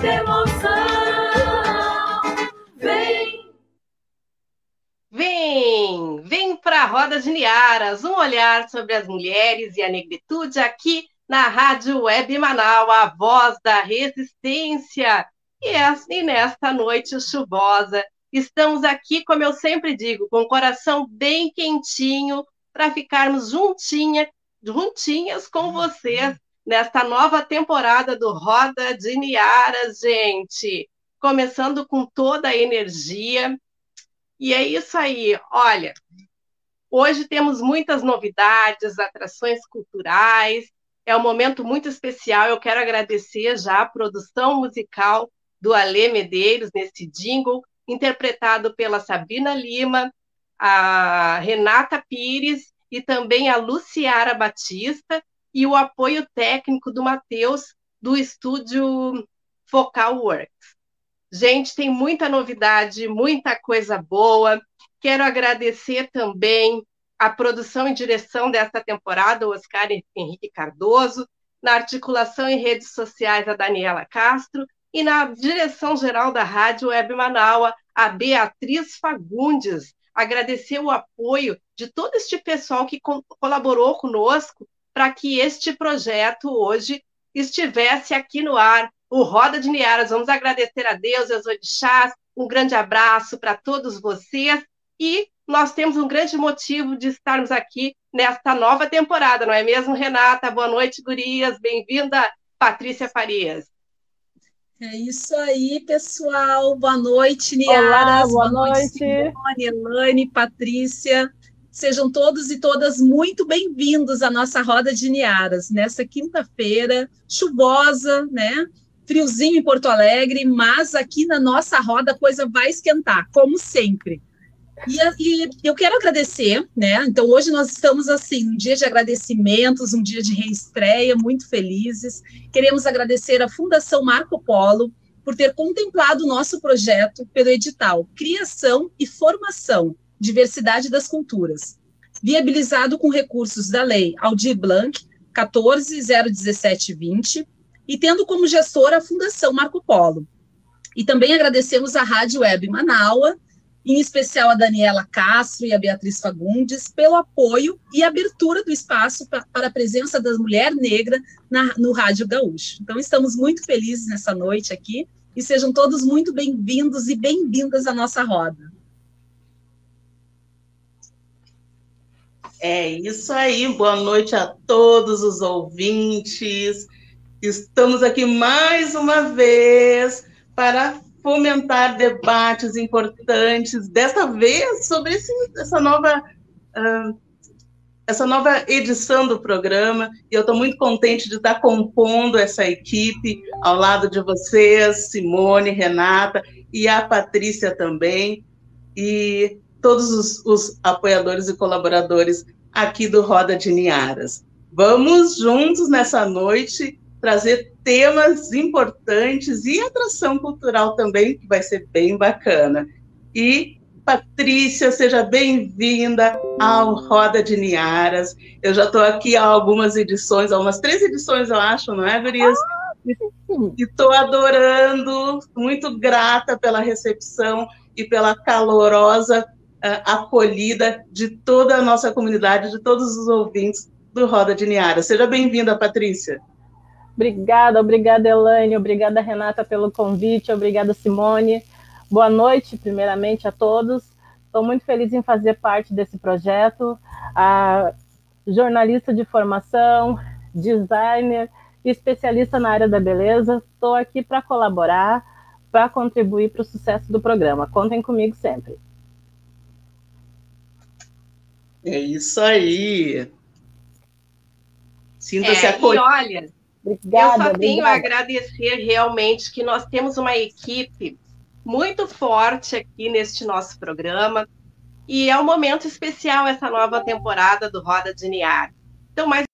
muita emoção. Vem Vem, vem para a Roda de Niaras, um olhar sobre as mulheres e a negritude aqui na Rádio Web Manaus, a voz da resistência. E, e nesta noite chuvosa, estamos aqui, como eu sempre digo, com o coração bem quentinho para ficarmos juntinha, juntinhas com vocês nesta nova temporada do Roda de Niaras, gente. Começando com toda a energia, e é isso aí. Olha, hoje temos muitas novidades, atrações culturais. É um momento muito especial. Eu quero agradecer já a produção musical do Alê Medeiros nesse jingle, interpretado pela Sabina Lima, a Renata Pires e também a Luciara Batista, e o apoio técnico do Matheus, do estúdio Focal Works. Gente, tem muita novidade, muita coisa boa. Quero agradecer também a produção e direção desta temporada, o Oscar Henrique Cardoso, na articulação em redes sociais, a Daniela Castro, e na direção geral da Rádio Web Manaua, a Beatriz Fagundes. Agradecer o apoio de todo este pessoal que colaborou conosco para que este projeto hoje estivesse aqui no ar, o Roda de Niaras. Vamos agradecer a Deus, aos orixás, um grande abraço para todos vocês e nós temos um grande motivo de estarmos aqui nesta nova temporada, não é mesmo, Renata? Boa noite, gurias. Bem-vinda, Patrícia Farias. É isso aí, pessoal. Boa noite, Niaras. Olá, boa, boa noite, noite. Simone, Elane, Patrícia. Sejam todos e todas muito bem-vindos à nossa roda de Niaras, nessa quinta-feira chuvosa, né? friozinho em Porto Alegre, mas aqui na nossa roda a coisa vai esquentar, como sempre. E, e, eu quero agradecer, né? Então, hoje nós estamos assim, um dia de agradecimentos, um dia de reestreia, muito felizes. Queremos agradecer à Fundação Marco Polo por ter contemplado o nosso projeto pelo edital Criação e Formação, Diversidade das Culturas, viabilizado com recursos da Lei Aldir Blanc 1401720 e tendo como gestora a Fundação Marco Polo. E também agradecemos à Rádio Web Manaua, em especial a Daniela Castro e a Beatriz Fagundes, pelo apoio e abertura do espaço para a presença da mulher negra na, no Rádio Gaúcho. Então, estamos muito felizes nessa noite aqui e sejam todos muito bem-vindos e bem-vindas à nossa roda. É isso aí, boa noite a todos os ouvintes. Estamos aqui mais uma vez para fomentar debates importantes, desta vez sobre esse, essa nova uh, essa nova edição do programa. E eu estou muito contente de estar compondo essa equipe ao lado de vocês, Simone, Renata e a Patrícia também, e todos os, os apoiadores e colaboradores aqui do Roda de Niaras. Vamos juntos nessa noite trazer temas importantes e atração cultural também, que vai ser bem bacana. E Patrícia, seja bem-vinda ao Roda de Niaras. Eu já estou aqui há algumas edições, há umas três edições, eu acho, não é, Gurias? Ah, e estou adorando, muito grata pela recepção e pela calorosa acolhida de toda a nossa comunidade, de todos os ouvintes do Roda de Niaras. Seja bem-vinda, Patrícia. Obrigada, obrigada, Elaine, obrigada, Renata, pelo convite, obrigada, Simone. Boa noite, primeiramente, a todos. Estou muito feliz em fazer parte desse projeto. A jornalista de formação, designer, especialista na área da beleza. Estou aqui para colaborar, para contribuir para o sucesso do programa. Contem comigo sempre. É isso aí. Sinta-se é, acolhido. olha, obrigada, eu só tenho a agradecer realmente que nós temos uma equipe muito forte aqui neste nosso programa. E é um momento especial essa nova temporada do Roda de Niar. Então, mais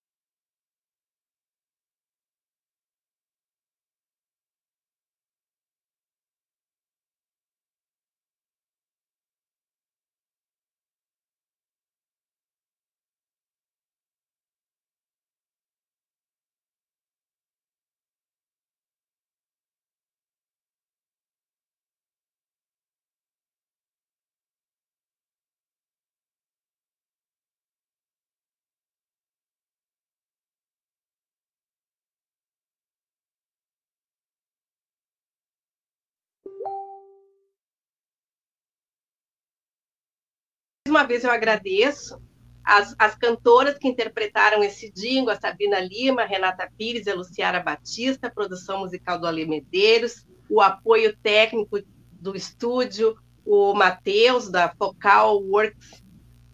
uma vez eu agradeço as, as cantoras que interpretaram esse jingle, a Sabina Lima, a Renata Pires, a Luciara Batista, a produção musical do Ale Medeiros, o apoio técnico do estúdio, o Matheus, da Focal Works,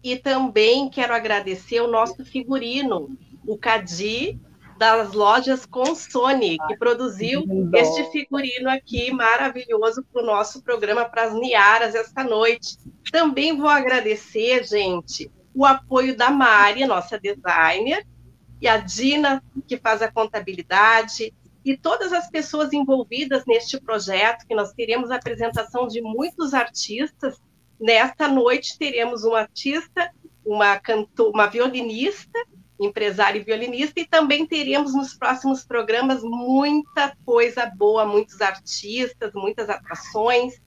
e também quero agradecer o nosso figurino, o Cadi, das lojas Consone, que produziu este figurino aqui maravilhoso para o nosso programa para as Niaras esta noite. Também vou agradecer, gente, o apoio da Mari, nossa designer, e a Dina, que faz a contabilidade, e todas as pessoas envolvidas neste projeto, que nós teremos a apresentação de muitos artistas. Nesta noite teremos um artista, uma cantor, uma violinista empresário e violinista, e também teremos nos próximos programas muita coisa boa, muitos artistas, muitas atrações,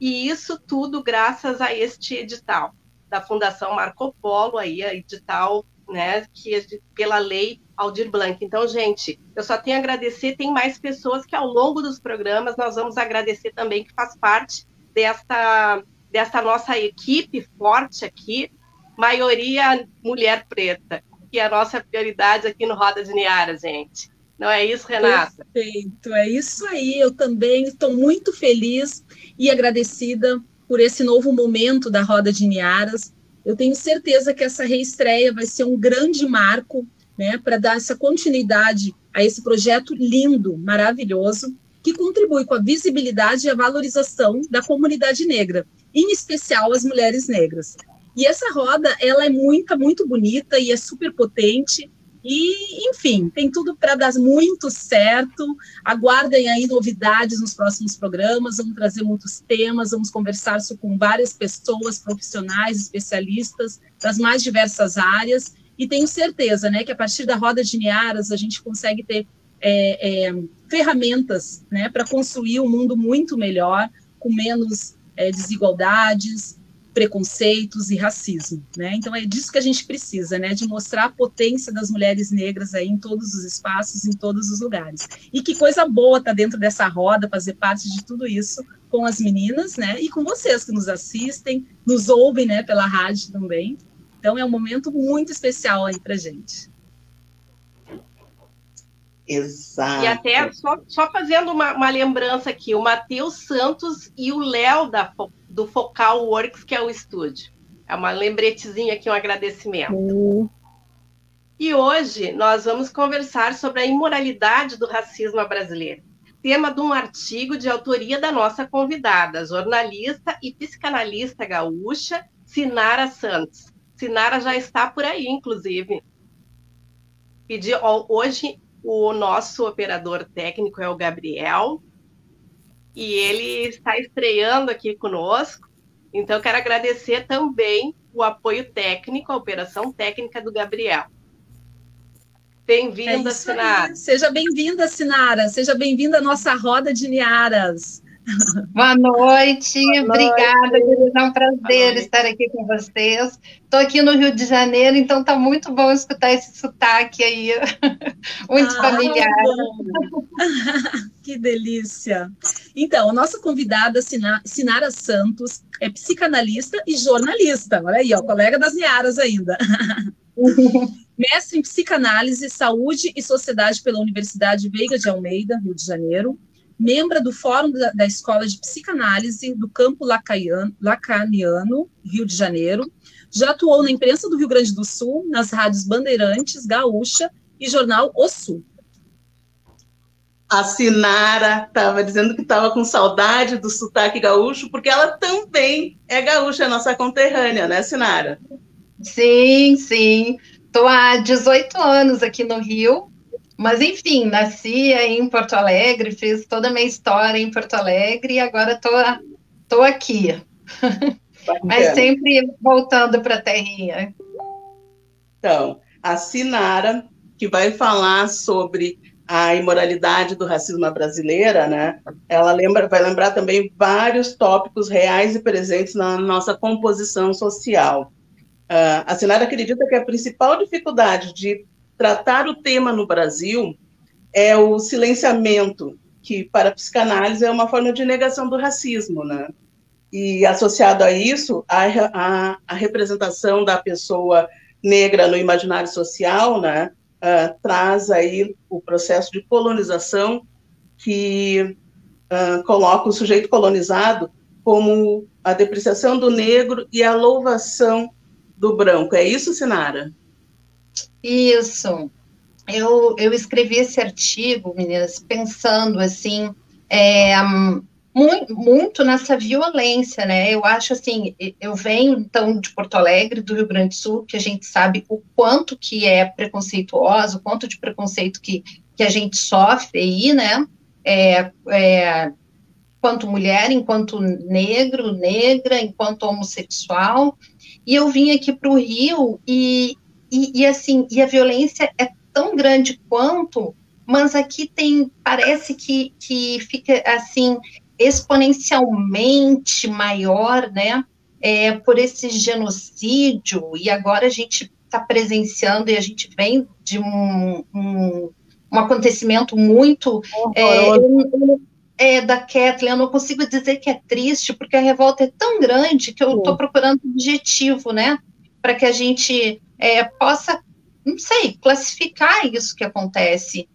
e isso tudo graças a este edital da Fundação Marco Polo, aí, edital né, que pela lei Aldir Blanc. Então, gente, eu só tenho a agradecer, tem mais pessoas que ao longo dos programas nós vamos agradecer também, que faz parte dessa, dessa nossa equipe forte aqui, maioria mulher preta que é a nossa prioridade aqui no Roda de Niara, gente. Não é isso, Renata? Perfeito, é isso aí. Eu também estou muito feliz e agradecida por esse novo momento da Roda de Niaras. Eu tenho certeza que essa reestreia vai ser um grande marco né, para dar essa continuidade a esse projeto lindo, maravilhoso, que contribui com a visibilidade e a valorização da comunidade negra, em especial as mulheres negras. E essa roda, ela é muito, muito bonita e é super potente. E, enfim, tem tudo para dar muito certo. Aguardem aí novidades nos próximos programas. Vamos trazer muitos temas, vamos conversar com várias pessoas, profissionais, especialistas das mais diversas áreas. E tenho certeza né, que a partir da roda de Niaras a gente consegue ter é, é, ferramentas né, para construir um mundo muito melhor, com menos é, desigualdades, preconceitos e racismo, né? Então é disso que a gente precisa, né? De mostrar a potência das mulheres negras aí em todos os espaços, em todos os lugares. E que coisa boa tá dentro dessa roda, fazer parte de tudo isso com as meninas, né? E com vocês que nos assistem, nos ouvem, né? Pela rádio também. Então é um momento muito especial aí para gente. Exato. E até só, só fazendo uma, uma lembrança aqui, o Matheus Santos e o Léo da do Focal Works, que é o estúdio. É uma lembretezinha aqui, um agradecimento. Uhum. E hoje nós vamos conversar sobre a imoralidade do racismo brasileiro. Tema de um artigo de autoria da nossa convidada, jornalista e psicanalista gaúcha, Sinara Santos. Sinara já está por aí, inclusive. Pedi, hoje O nosso operador técnico é o Gabriel, e ele está estreando aqui conosco. Então, quero agradecer também o apoio técnico, a operação técnica do Gabriel. Bem-vinda, é Sinara. Seja bem-vinda, Sinara. Seja bem-vinda à nossa roda de Niaras. Boa noite, Boa obrigada, noite. é um prazer estar aqui com vocês. Estou aqui no Rio de Janeiro, então está muito bom escutar esse sotaque aí, muito ah, familiar. que delícia! Então, a nossa convidada, Sinara Santos, é psicanalista e jornalista, olha aí, ó, colega das Niaras ainda. Mestre em psicanálise, saúde e sociedade pela Universidade Veiga de Almeida, Rio de Janeiro membro do Fórum da, da, Escola de Psicanálise do Campo Lacaniano, Lacaniano, Rio de Janeiro. Já atuou na imprensa do Rio Grande do Sul, nas rádios Bandeirantes, Gaúcha e jornal O Sul. A Sinara estava dizendo que estava com saudade do sotaque gaúcho, porque ela também é gaúcha, nossa conterrânea, né, Sinara? Sim, sim. Estou há 18 anos aqui no Rio, mas, enfim, nasci aí em Porto Alegre, fiz toda a minha história em Porto Alegre e agora tô, tô aqui. Mas sempre voltando para a terrinha. Então, a Sinara, que vai falar sobre a imoralidade do racismo brasileira, né? Ela lembra, vai lembrar também vários tópicos reais e presentes na nossa composição social. Uh, a Sinara acredita que a principal dificuldade de tratar o tema no Brasil é o silenciamento, que para a psicanálise é uma forma de negação do racismo, né? E associado a isso, a, a, a representação da pessoa negra no imaginário social, né, uh, traz aí o processo de colonização que uh, coloca o sujeito colonizado como a depreciação do negro e a louvação do branco. É isso, Sinara? Isso. Eu, eu escrevi esse artigo, meninas, pensando assim, é, muito, muito nessa violência, né? Eu acho assim, eu venho então de Porto Alegre, do Rio Grande do Sul, que a gente sabe o quanto que é preconceituoso, o quanto de preconceito que, que a gente sofre aí, né? É, é, enquanto mulher, enquanto negro, negra, enquanto homossexual. E eu vim aqui para o Rio e, e, e, assim, e a violência é tão grande quanto, mas aqui tem, parece que, que fica assim, exponencialmente maior, né? É, por esse genocídio, e agora a gente está presenciando e a gente vem de um, um, um acontecimento muito. É, é, da Kathleen, eu não consigo dizer que é triste, porque a revolta é tão grande que eu estou procurando um objetivo, né? Para que a gente é, possa, não sei, classificar isso que acontece,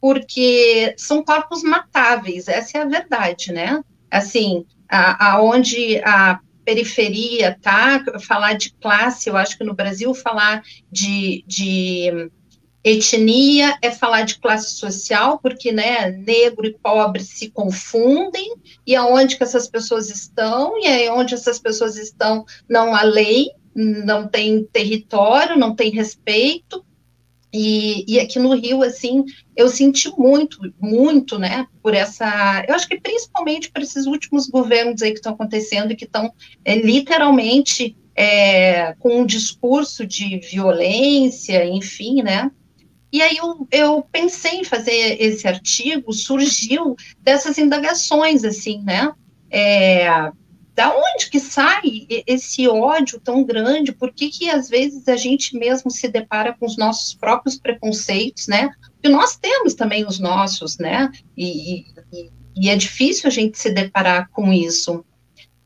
porque são corpos matáveis, essa é a verdade, né? Assim, aonde a, a periferia tá, falar de classe, eu acho que no Brasil falar de, de etnia é falar de classe social, porque né, negro e pobre se confundem, e aonde que essas pessoas estão, e aí onde essas pessoas estão não há lei, não tem território, não tem respeito. E, e aqui no Rio, assim, eu senti muito, muito, né, por essa. Eu acho que principalmente por esses últimos governos aí que estão acontecendo e que estão é, literalmente é, com um discurso de violência, enfim, né? E aí eu, eu pensei em fazer esse artigo, surgiu dessas indagações, assim, né? É, da onde que sai esse ódio tão grande? Por que, que às vezes a gente mesmo se depara com os nossos próprios preconceitos, né? Porque nós temos também os nossos, né? E, e, e é difícil a gente se deparar com isso.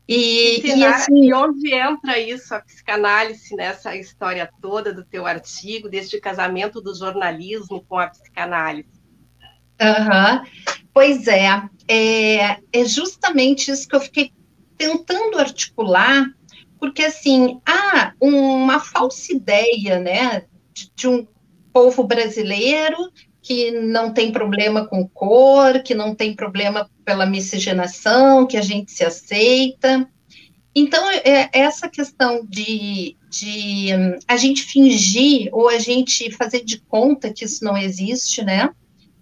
E, e, assim, e onde entra isso, a psicanálise, nessa história toda do teu artigo, deste casamento do jornalismo com a psicanálise? Uhum. Pois é, é, é justamente isso que eu fiquei tentando articular, porque assim, há uma falsa ideia, né, de, de um povo brasileiro que não tem problema com cor, que não tem problema pela miscigenação, que a gente se aceita. Então, é, essa questão de, de a gente fingir ou a gente fazer de conta que isso não existe, né?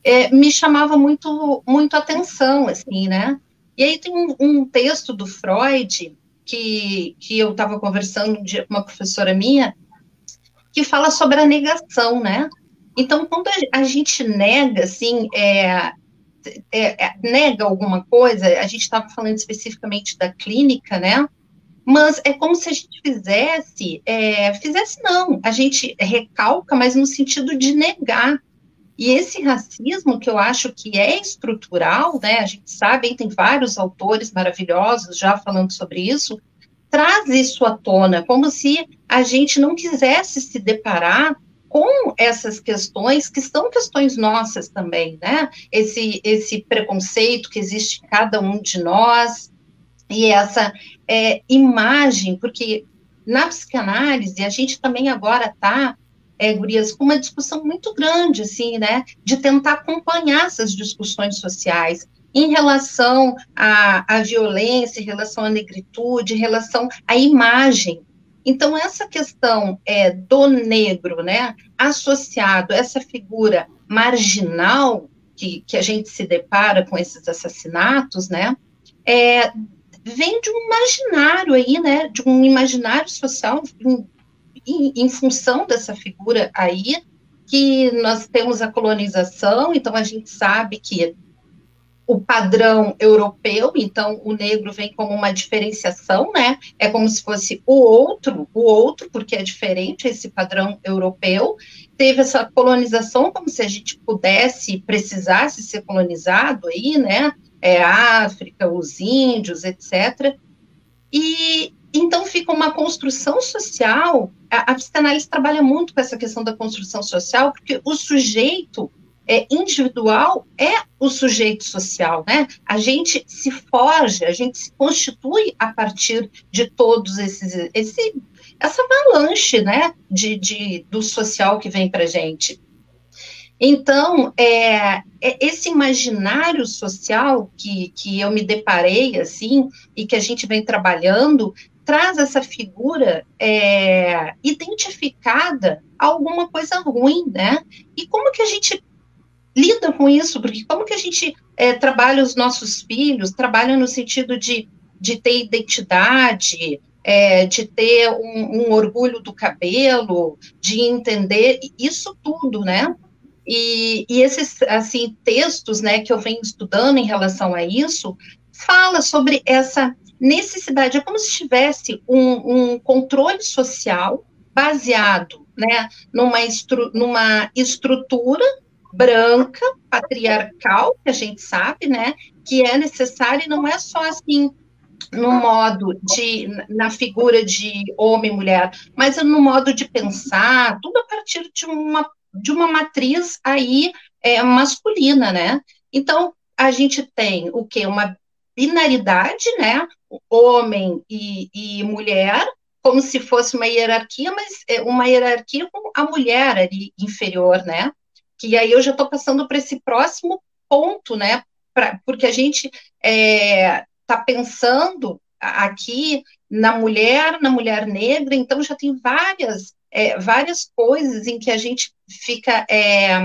é, me chamava muito, muito atenção, assim, né? E aí tem um, um texto do Freud que, que eu estava conversando com uma professora minha, que fala sobre a negação, né? Então, quando a, gente nega, assim, é, é, é, nega alguma coisa, a gente estava falando especificamente da clínica, né? Mas é como se a gente fizesse, é, fizesse não, a gente recalca, mas no sentido de negar. E esse racismo, que eu acho que é estrutural, né, a gente sabe, tem vários autores maravilhosos já falando sobre isso, traz isso à tona, como se a gente não quisesse se deparar com essas questões, que são questões nossas também, né? Esse, esse preconceito que existe em cada um de nós, e essa é, imagem, porque na psicanálise a gente também agora está é, Gurias, com uma discussão muito grande, assim, né, de tentar acompanhar essas discussões sociais em relação à, à violência, em relação à negritude, em relação à imagem. Então, essa questão é, do negro, né, associado a essa figura marginal que, que a gente se depara com esses assassinatos, né, é, vem de um imaginário aí, né, de um imaginário social, um, em, em função dessa figura aí, que nós temos a colonização, então a gente sabe que o padrão europeu, então o negro vem como uma diferenciação, né? É como se fosse o outro, o outro, porque é diferente esse padrão europeu. Teve essa colonização como se a gente pudesse, precisasse ser colonizado aí, né? É África, os índios, etc. E então fica uma construção social. A, a psicanálise trabalha muito com essa questão da construção social, porque o sujeito é, individual é o sujeito social, né? A gente se foge, a gente se constitui a partir de todos esses, esse, essa avalanche, né, de, de do social que vem para gente. Então, é, é, esse imaginário social que, que eu me deparei, assim, e que a gente vem trabalhando, traz essa figura é, identificada a alguma coisa ruim, né? E como que a gente lida com isso? Porque como que a gente é, trabalha os nossos filhos, trabalha no sentido de, de ter identidade, é, de ter um, um, orgulho do cabelo, de entender isso tudo, né? E, e, esses assim textos, né, que eu venho estudando em relação a isso, fala sobre essa necessidade, é como se tivesse um, um controle social baseado, né, numa, estru, numa estrutura branca, patriarcal, que a gente sabe, né, que é necessária e não é só assim no modo de, na figura de homem e mulher, mas no modo de pensar, tudo a partir de uma, de uma matriz aí é, masculina, né? Então, a gente tem o que? Uma binaridade, né? Homem e, e mulher, como se fosse uma hierarquia, mas é uma hierarquia com a mulher ali inferior, né? que aí eu já estou passando para esse próximo ponto, né? Pra, porque a gente está é, tá pensando aqui na mulher, na mulher negra, então já tem várias, é, várias coisas em que a gente fica é,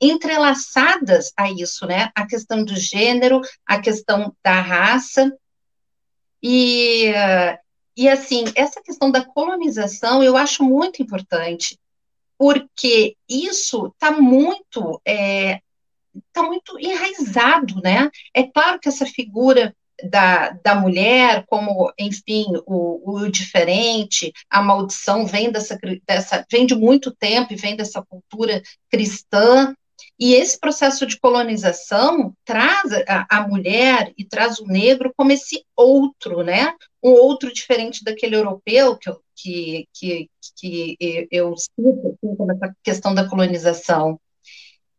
entrelaçadas a isso, né? A questão do gênero, a questão da raça. E, e assim, essa questão da colonização eu acho muito importante, porque isso está muito é, tá muito enraizado, né? É claro que essa figura da, da mulher, como, enfim, o, o diferente, a maldição vem dessa, dessa, vem de muito tempo e vem dessa cultura cristã, e esse processo de colonização traz a, a, mulher e traz o negro como esse outro, né? Um outro diferente daquele europeu que, que, que, que eu cito como essa questão da colonização.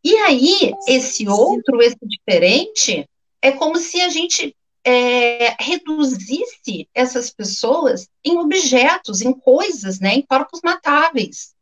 E aí, esse outro, esse diferente, é como se a gente é, reduzisse essas pessoas em objetos, em coisas, né, em corpos matáveis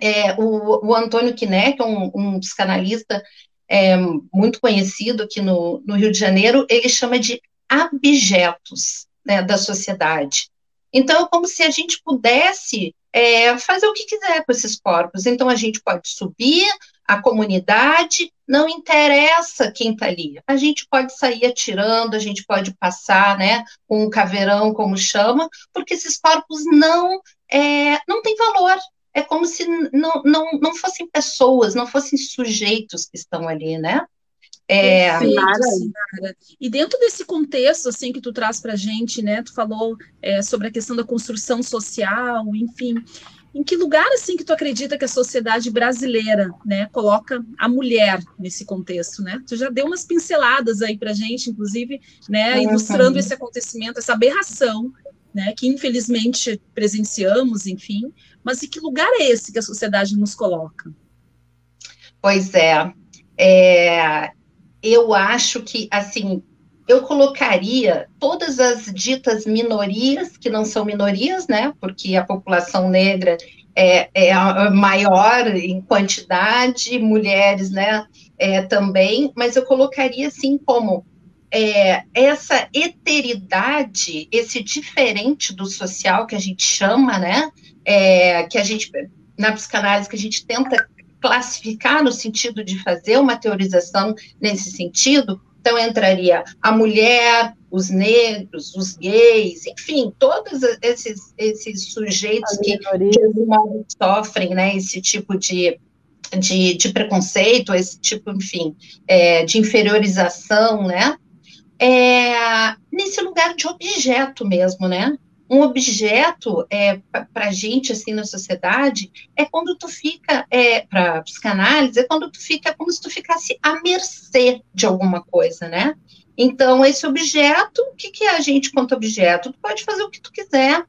é, o, o, Antônio que é um, um psicanalista é, muito conhecido aqui no, no, Rio de Janeiro, ele chama de abjetos né, da sociedade. Então, é como se a gente pudesse é, fazer o que quiser com esses corpos. Então, a gente pode subir, a comunidade, não interessa quem está ali. A gente pode sair atirando, a gente pode passar, né, com um caveirão, como chama, porque esses corpos não é, não têm valor. É como se não, não, não fossem pessoas, não fossem sujeitos que estão ali, né? É, Perfeito, E dentro desse contexto assim que tu traz para a gente, né? Tu falou é, sobre a questão da construção social, enfim. Em que lugar assim que tu acredita que a sociedade brasileira, né, coloca a mulher nesse contexto, né? Tu já deu umas pinceladas aí para gente, inclusive, né, ilustrando esse acontecimento, essa aberração, né, que infelizmente presenciamos, enfim. Mas em que lugar é esse que a sociedade nos coloca? Pois é, é eu acho que, assim, eu colocaria todas as ditas minorias, que não são minorias, né, porque a população negra é, é maior em quantidade, mulheres, né, é, também, mas eu colocaria, assim, como é, essa eteridade, esse diferente do social que a gente chama, né, é, que a gente, na psicanálise, que a gente tenta classificar no sentido de fazer uma teorização nesse sentido, então entraria a mulher, os negros, os gays, enfim, todos esses, esses sujeitos que, que sofrem né, esse tipo de, de, de, preconceito, esse tipo, enfim, é, de inferiorização, né? É, nesse lugar de objeto mesmo, né? um objeto é, para a gente, assim, na sociedade, é quando tu fica, é, para psicanálise, é quando tu fica como se tu ficasse à mercê de alguma coisa, né? Então, esse objeto, o que, que é a gente quanto objeto? Tu pode fazer o que tu quiser.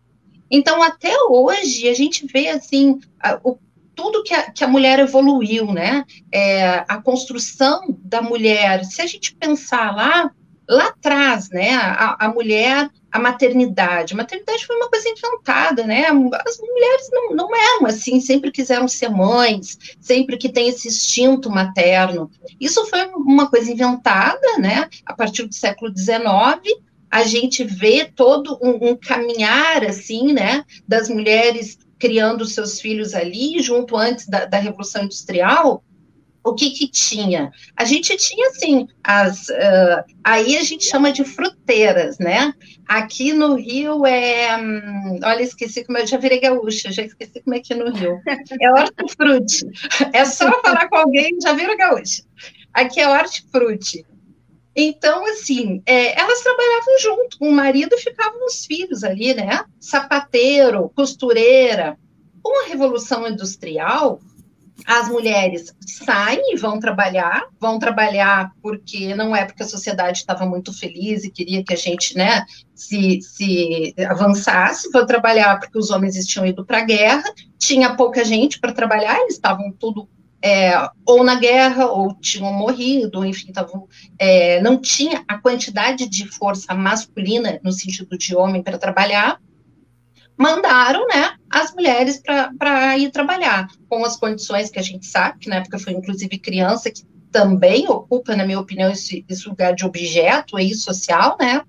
Então, até hoje, a gente vê, assim, a, o, tudo que a, que a mulher evoluiu, né? É, a construção da mulher, se a gente pensar lá, lá atrás, né, a, a, mulher, a maternidade. A maternidade foi uma coisa inventada, né? As mulheres não, não eram assim, sempre quiseram ser mães, sempre que tem esse instinto materno. Isso foi uma coisa inventada, né? A partir do século XIX, a gente vê todo um, um caminhar, assim, né, das mulheres criando seus filhos ali, junto antes da, da Revolução Industrial, o que que tinha? A gente tinha, assim, as, uh, aí a gente chama de fruteiras, né? Aqui no Rio é, hum, olha, esqueci como eu já virei gaúcha, já esqueci como é que é no Rio. É hortifruti. É só falar com alguém, já vira gaúcha. Aqui é hortifruti. Então, assim, é, elas trabalhavam junto com o marido ficavam os filhos ali, né? Sapateiro, costureira. Com a Revolução Industrial, as mulheres saem e vão trabalhar, vão trabalhar porque não é porque a sociedade estava muito feliz e queria que a gente, né, se, se avançasse, vão trabalhar porque os homens tinham ido para a guerra, tinha pouca gente para trabalhar, eles estavam tudo é, ou na guerra, ou tinham morrido, enfim, tavam, é, não tinha a quantidade de força masculina, no sentido de homem, para trabalhar, mandaram, né, as mulheres para ir trabalhar, com as condições que a gente sabe, que na época foi inclusive criança, que também ocupa, na minha opinião, esse, esse lugar de objeto aí social, né,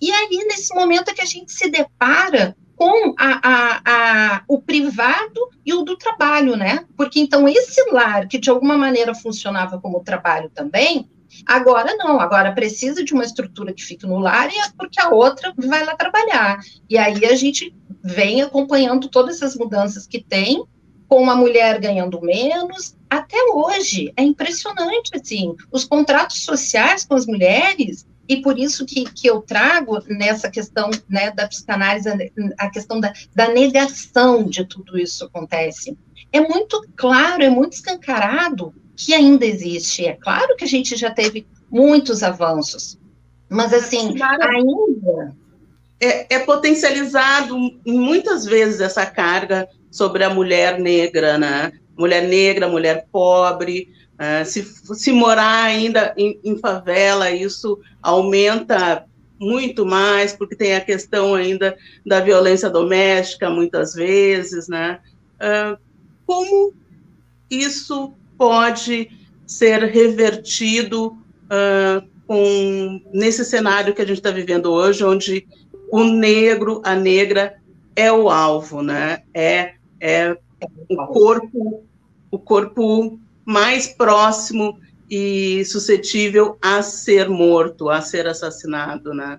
e aí, nesse momento é que a gente se depara com a, a, a, o privado e o do trabalho, né? Porque então esse lar que de alguma maneira funcionava como trabalho também, Agora não, agora precisa de uma estrutura que fique no lar e é porque a outra vai lá trabalhar. E aí a gente vem acompanhando todas essas mudanças que tem, com a mulher ganhando menos, até hoje. É impressionante, assim, os contratos sociais com as mulheres, e por isso que, que eu trago nessa questão né, da psicanálise, a questão da, da negação de tudo isso acontece. É muito claro, é muito escancarado que ainda existe. É claro que a gente já teve muitos avanços, mas assim, ainda. É, é potencializado muitas vezes essa carga sobre a mulher negra, né? Mulher negra, mulher pobre. Uh, se, se morar ainda em, em favela, isso aumenta muito mais, porque tem a questão ainda da violência doméstica, muitas vezes, né? Uh, como isso pode ser revertido uh, com, nesse cenário que a gente está vivendo hoje, onde o negro, a negra é o alvo, né? É, é o corpo, o corpo mais próximo e suscetível a ser morto, a ser assassinado, né?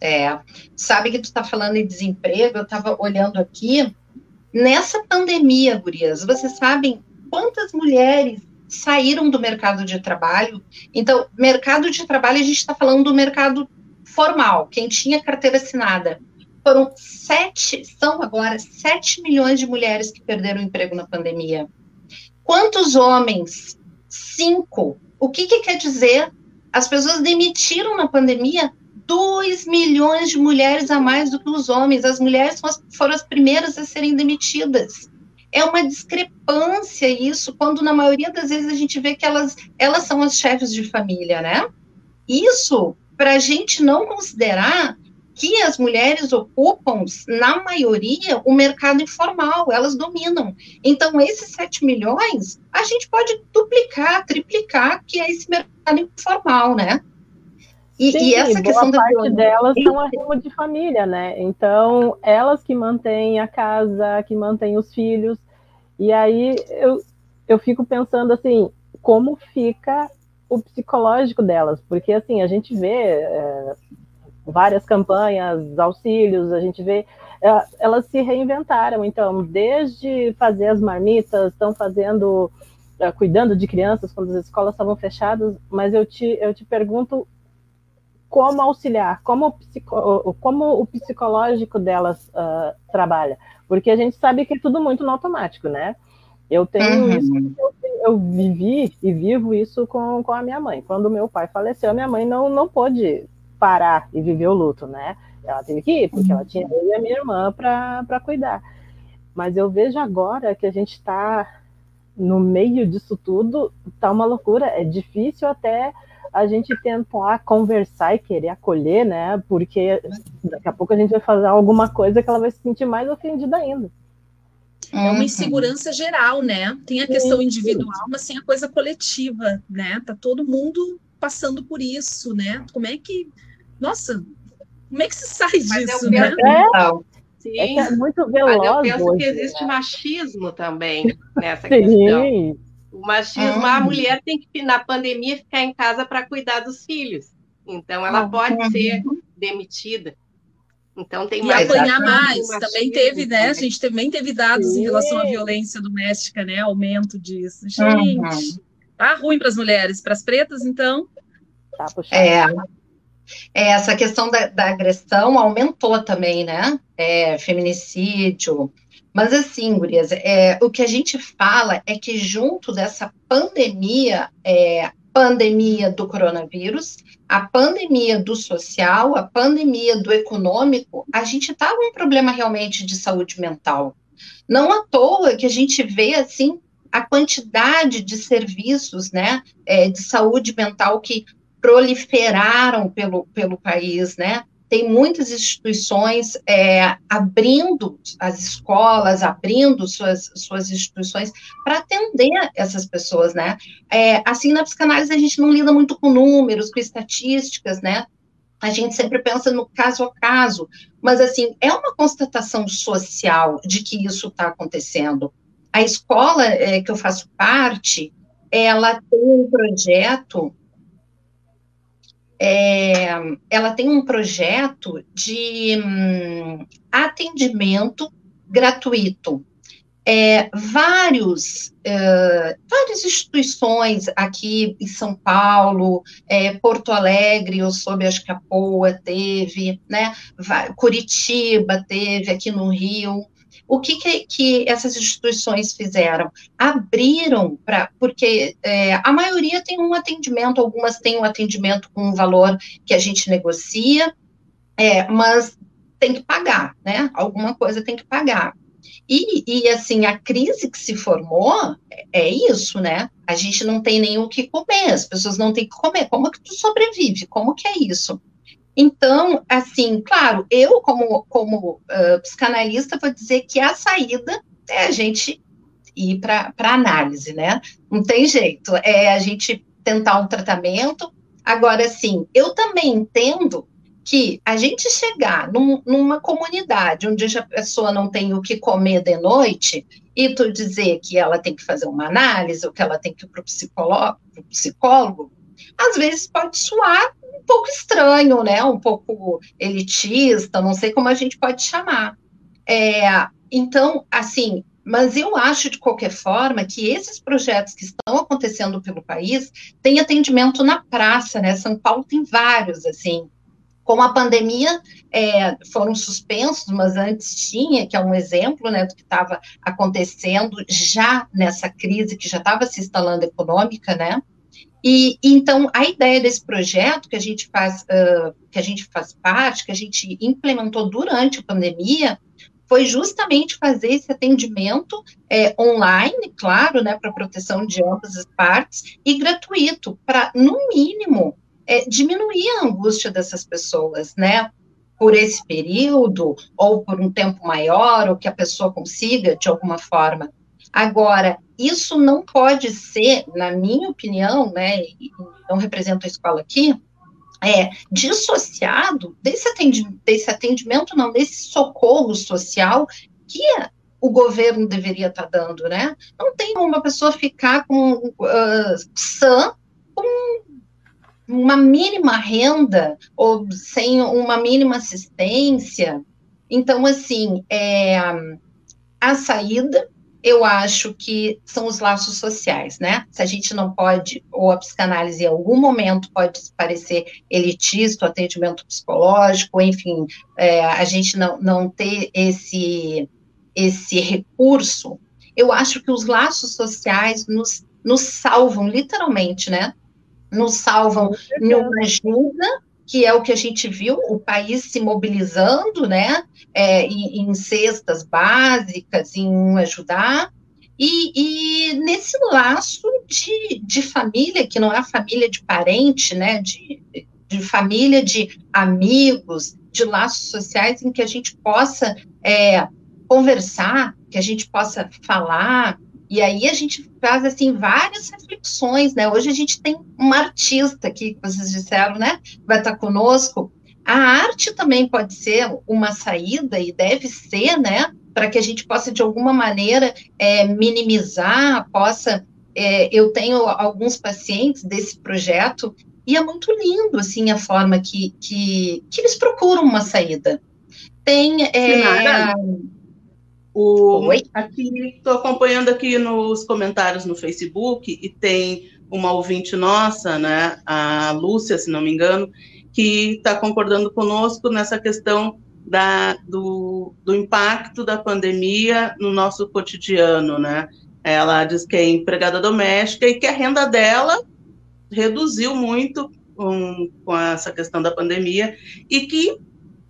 É, sabe que tu está falando em desemprego, eu estava olhando aqui, nessa pandemia, gurias, vocês sabem quantas mulheres saíram do mercado de trabalho? Então, mercado de trabalho, a gente está falando do mercado formal, quem tinha carteira assinada. Foram sete, são agora sete milhões de mulheres que perderam o emprego na pandemia. Quantos homens? Cinco. O que, que quer dizer? As pessoas demitiram na pandemia 2 milhões de mulheres a mais do que os homens. As mulheres foram as primeiras a serem demitidas. É uma discrepância isso, quando na maioria das vezes a gente vê que elas, elas são as chefes de família, né? Isso, para a gente não considerar que as mulheres ocupam, na maioria, o mercado informal, elas dominam. Então, esses 7 milhões, a gente pode duplicar, triplicar, que é esse mercado informal, né? E, Sim, e essa questão da parte delas são arrimo de família, né? Então, elas que mantêm a casa, que mantêm os filhos. E aí eu, eu fico pensando assim, como fica o psicológico delas? Porque assim, a gente vê é, várias campanhas, auxílios, a gente vê, é, elas se reinventaram, então, desde fazer as marmitas, estão fazendo, é, cuidando de crianças quando as escolas estavam fechadas, mas eu te, eu te pergunto como auxiliar, como o, psico, como o psicológico delas uh, trabalha, porque a gente sabe que é tudo muito no automático, né? Eu tenho uhum. isso, eu, eu, vivi e vivo isso com, com a minha mãe. Quando meu pai faleceu, a minha mãe não, não pôde parar e viver o luto, né? Ela teve que ir, porque ela tinha eu e a minha irmã para cuidar. Mas eu vejo agora que a gente está no meio disso tudo, tá uma loucura. É difícil até a gente tentar conversar e querer acolher, né? Porque daqui a pouco a gente vai fazer alguma coisa que ela vai se sentir mais ofendida ainda. É uma uhum. insegurança geral, né? Tem a questão individual, mas tem a coisa coletiva, né? Tá todo mundo passando por isso, né? Como é que nossa, como é que se sai Mas disso, né? É, Sim. É, é muito veloz. Mas eu penso hoje, que existe né? machismo também nessa Sim. questão. O machismo, ah. a mulher tem que, na pandemia, ficar em casa para cuidar dos filhos. Então, ela ah. pode ser demitida. Então, tem e mais. apanhar mais. Também teve, né? A gente também teve dados Sim. em relação à violência doméstica, né? Aumento disso. Gente, uhum. tá ruim para as mulheres. Para as pretas, então. Tá puxado. É. É, essa questão da, da, agressão aumentou também, né? É, feminicídio. Mas assim, Gurias, é, o que a gente fala é que junto dessa pandemia, é, pandemia do coronavírus, a pandemia do social, a pandemia do econômico, a gente está com um problema realmente de saúde mental. Não à toa que a gente vê assim a quantidade de serviços, né, é, de saúde mental que proliferaram pelo, pelo país, né? Tem muitas instituições é, abrindo as escolas, abrindo suas, suas instituições para atender essas pessoas, né? É, assim, na psicanálise, a gente não lida muito com números, com estatísticas, né? A gente sempre pensa no caso a caso, mas, assim, é uma constatação social de que isso está acontecendo. A escola é, que eu faço parte, ela tem um projeto é, ela tem um projeto de hum, atendimento gratuito. É, vários, é, várias instituições aqui em São Paulo, é, Porto Alegre, eu soube, acho que a POA teve, né, Curitiba teve, aqui no Rio, o que, que, que essas instituições fizeram? Abriram para. Porque é, a maioria tem um atendimento, algumas têm um atendimento com um valor que a gente negocia, é, mas tem que pagar, né? Alguma coisa tem que pagar. E, e, assim, a crise que se formou é, é isso, né? A gente não tem nem o que comer, as pessoas não têm que comer. Como que tu sobrevive? Como que é isso? Então, assim, claro, eu, como, como uh, psicanalista, vou dizer que a saída é a gente ir para análise, né? Não tem jeito, é a gente tentar um tratamento. Agora, sim, eu também entendo que a gente chegar num, numa comunidade onde a pessoa não tem o que comer de noite, e tu dizer que ela tem que fazer uma análise ou que ela tem que ir para o psicólogo, psicólogo, às vezes pode soar um pouco estranho, né? Um pouco elitista, não sei como a gente pode chamar. É, então, assim, mas eu acho, de qualquer forma, que esses projetos que estão acontecendo pelo país têm atendimento na praça, né? São Paulo tem vários, assim. Com a pandemia, é, foram suspensos, mas antes tinha, que é um exemplo né, do que estava acontecendo já nessa crise que já estava se instalando econômica, né? E então a ideia desse projeto que a gente faz, uh, que a gente faz parte, que a gente implementou durante a pandemia, foi justamente fazer esse atendimento é, online, claro, né, para proteção de ambas as partes, e gratuito, para, no mínimo, é, diminuir a angústia dessas pessoas, né, por esse período, ou por um tempo maior, ou que a pessoa consiga, de alguma forma. Agora, isso não pode ser, na minha opinião, né, não represento a escola aqui, é, dissociado desse atendimento, desse atendimento, não, desse socorro social que o governo deveria estar tá dando, né? Não tem uma pessoa ficar com uh, sã com uma mínima renda ou sem uma mínima assistência. Então, assim, é, a saída eu acho que são os laços sociais, né? Se a gente não pode, ou a psicanálise em algum momento pode parecer elitista, o atendimento psicológico, enfim, é, a gente não, não ter esse, esse recurso, eu acho que os laços sociais nos, nos salvam, literalmente, né? Nos salvam numa ajuda que é o que a gente viu, o país se mobilizando, né, é, em, em, cestas básicas, em ajudar, e, e, nesse laço de, de família, que não é família de parente, né, de, de família de amigos, de laços sociais em que a gente possa é, conversar, que a gente possa falar, e aí a gente faz assim várias reflexões, né? Hoje a gente tem uma artista aqui, que vocês disseram, né? Vai estar conosco. A arte também pode ser uma saída e deve ser, né? Para que a gente possa de alguma maneira é, minimizar, possa. É, eu tenho alguns pacientes desse projeto e é muito lindo assim a forma que, que, que eles procuram uma saída. Tem é, o, aqui estou acompanhando aqui nos comentários no Facebook e tem uma ouvinte nossa, né, a Lúcia, se não me engano, que está concordando conosco nessa questão da, do, do impacto da pandemia no nosso cotidiano, né? Ela diz que é empregada doméstica e que a renda dela reduziu muito com, com essa questão da pandemia e que